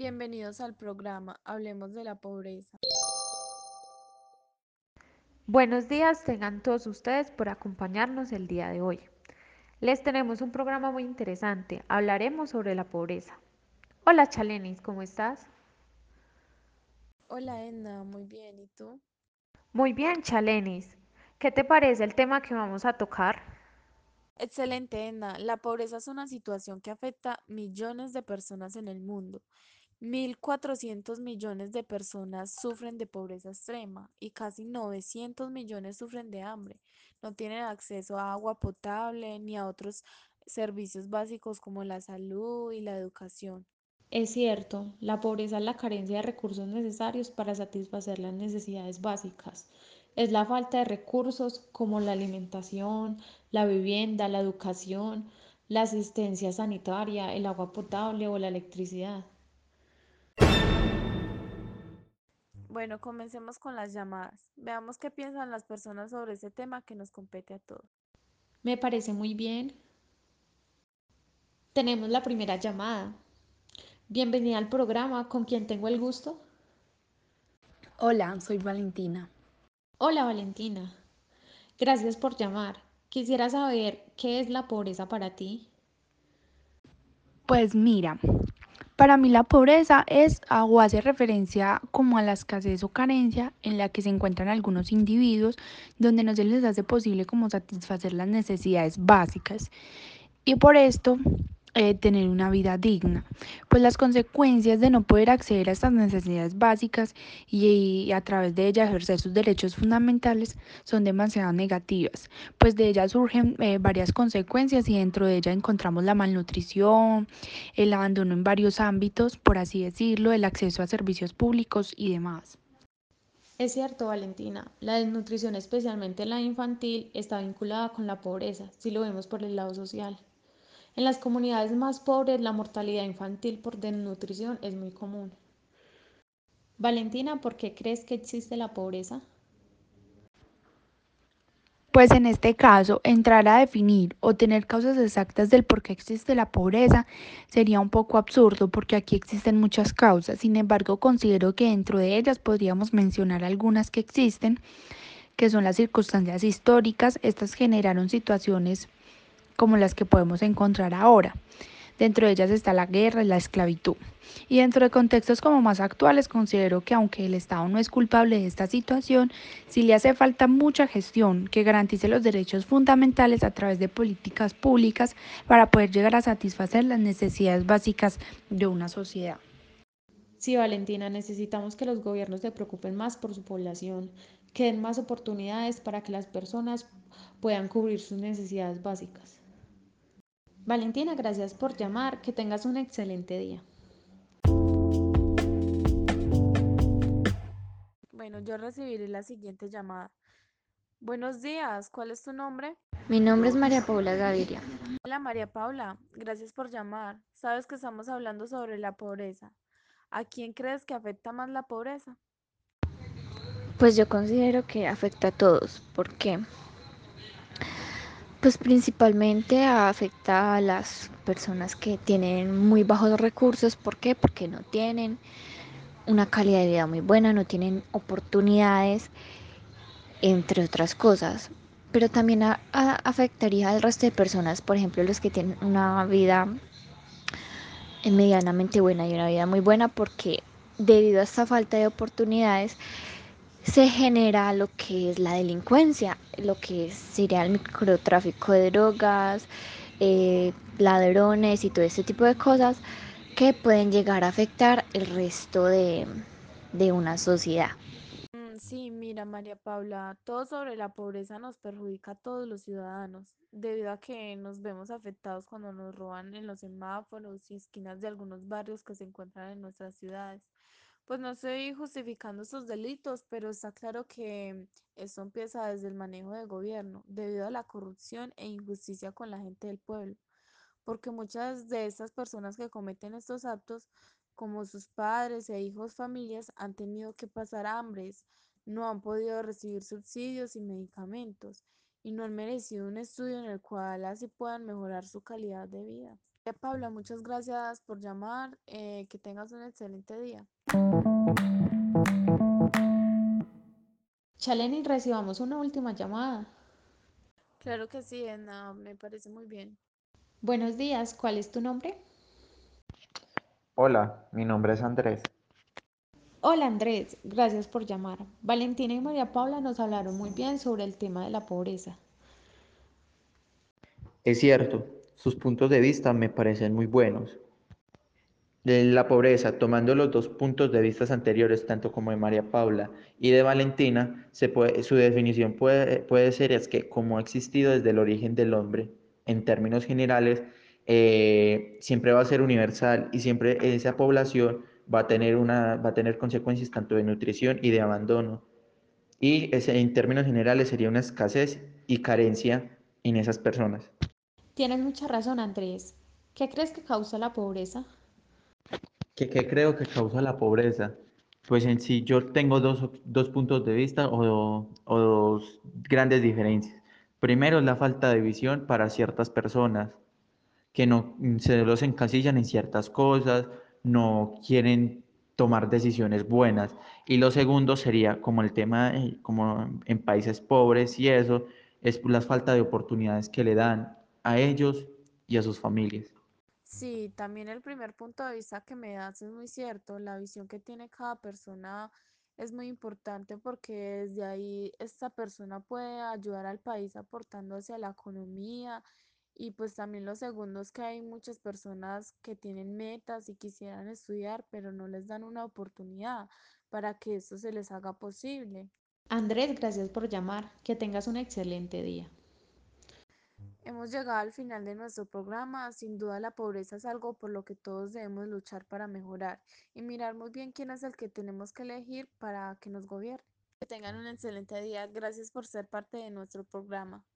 Bienvenidos al programa Hablemos de la Pobreza. Buenos días tengan todos ustedes por acompañarnos el día de hoy. Les tenemos un programa muy interesante. Hablaremos sobre la pobreza. Hola Chalenis, ¿cómo estás? Hola Edna, muy bien. ¿Y tú? Muy bien, Chalenis. ¿Qué te parece el tema que vamos a tocar? Excelente, Edna. La pobreza es una situación que afecta a millones de personas en el mundo. 1.400 millones de personas sufren de pobreza extrema y casi 900 millones sufren de hambre. No tienen acceso a agua potable ni a otros servicios básicos como la salud y la educación. Es cierto, la pobreza es la carencia de recursos necesarios para satisfacer las necesidades básicas. Es la falta de recursos como la alimentación, la vivienda, la educación, la asistencia sanitaria, el agua potable o la electricidad. Bueno, comencemos con las llamadas. Veamos qué piensan las personas sobre ese tema que nos compete a todos. Me parece muy bien. Tenemos la primera llamada. Bienvenida al programa. ¿Con quién tengo el gusto? Hola, soy Valentina. Hola Valentina. Gracias por llamar. Quisiera saber qué es la pobreza para ti. Pues mira, para mí la pobreza es o hace referencia como a la escasez o carencia en la que se encuentran algunos individuos donde no se les hace posible como satisfacer las necesidades básicas. Y por esto eh, tener una vida digna. Pues las consecuencias de no poder acceder a estas necesidades básicas y, a través de ellas ejercer sus derechos fundamentales son demasiado negativas. Pues de ellas surgen eh, varias consecuencias y dentro de ellas encontramos la malnutrición, el abandono en varios ámbitos, por así decirlo, el acceso a servicios públicos y demás. Es cierto, Valentina, la desnutrición, especialmente la infantil, está vinculada con la pobreza, si lo vemos por el lado social. En las comunidades más pobres la mortalidad infantil por desnutrición es muy común. Valentina, ¿por qué crees que existe la pobreza? Pues en este caso, entrar a definir o tener causas exactas del por qué existe la pobreza sería un poco absurdo porque aquí existen muchas causas. Sin embargo, considero que dentro de ellas podríamos mencionar algunas que existen, que son las circunstancias históricas. Estas generaron situaciones como las que podemos encontrar ahora. Dentro de ellas está la guerra y la esclavitud. Y dentro de contextos como más actuales, considero que aunque el Estado no es culpable de esta situación, sí le hace falta mucha gestión que garantice los derechos fundamentales a través de políticas públicas para poder llegar a satisfacer las necesidades básicas de una sociedad. Sí, Valentina, necesitamos que los gobiernos se preocupen más por su población, que den más oportunidades para que las personas puedan cubrir sus necesidades básicas. Valentina, gracias por llamar. Que tengas un excelente día. Bueno, yo recibiré la siguiente llamada. Buenos días, ¿cuál es tu nombre? Mi nombre es María Paula Gaviria. Hola María Paula, gracias por llamar. Sabes que estamos hablando sobre la pobreza. ¿A quién crees que afecta más la pobreza? Pues yo considero que afecta a todos. ¿Por qué? Pues principalmente afecta a las personas que tienen muy bajos recursos. ¿Por qué? Porque no tienen una calidad de vida muy buena, no tienen oportunidades, entre otras cosas. Pero también afectaría al resto de personas, por ejemplo, los que tienen una vida medianamente buena y una vida muy buena porque debido a esta falta de oportunidades se genera lo que es la delincuencia, lo que sería el microtráfico de drogas, eh, ladrones y todo ese tipo de cosas que pueden llegar a afectar el resto de, de una sociedad. Mm, sí, mira María Paula, todo sobre la pobreza nos perjudica a todos los ciudadanos, debido a que nos vemos afectados cuando nos roban en los semáforos y esquinas de algunos barrios que se encuentran en nuestras ciudades. Pues no estoy justificando estos delitos, pero está claro que esto empieza desde el manejo del gobierno, debido a la corrupción e injusticia con la gente del pueblo, porque muchas de estas personas que cometen estos actos, como sus padres e hijos, familias, han tenido que pasar hambres, no han podido recibir subsidios y medicamentos, y no han merecido un estudio en el cual así puedan mejorar su calidad de vida. Paula, muchas gracias por llamar, eh, que tengas un excelente día. Chaleni, recibamos una última llamada. Claro que sí, Edna, me parece muy bien. Buenos días, ¿cuál es tu nombre? Hola, mi nombre es Andrés. Hola Andrés, gracias por llamar. Valentina y María Paula nos hablaron muy bien sobre el tema de la pobreza. Es cierto, sus puntos de vista me parecen muy buenos. De la pobreza, tomando los dos puntos de vista anteriores, tanto como de María Paula y de Valentina, se puede, su definición puede, ser es que como ha existido desde el origen del hombre, en términos generales, eh, siempre va a ser universal y siempre esa población va a tener, una, va a tener consecuencias tanto de nutrición y de abandono. Y ese, en términos generales sería una escasez y carencia en esas personas. Tienes mucha razón, Andrés. ¿Qué crees que causa la pobreza? ¿Qué, qué creo que causa la pobreza? Pues en sí yo tengo dos, dos puntos de vista o, o dos grandes diferencias. Primero es la falta de visión para ciertas personas que no se los encasillan en ciertas cosas, no quieren tomar decisiones buenas. Y lo segundo sería como el tema, como en países pobres y eso, es la falta de oportunidades que le dan a ellos y a sus familias. Sí, también el primer punto de vista que me das es muy cierto. La visión que tiene cada persona es muy importante porque desde ahí esta persona puede ayudar al país aportando hacia la economía y pues también lo segundo es que hay muchas personas que tienen metas y quisieran estudiar, pero no les dan una oportunidad para que eso se les haga posible. Andrés, gracias por llamar. Que tengas un excelente día. Hemos llegado al final de nuestro programa. Sin duda la pobreza es algo por lo que todos debemos luchar para mejorar y mirar muy bien quién es el que tenemos que elegir para que nos gobierne. Que tengan un excelente día. Gracias por ser parte de nuestro programa.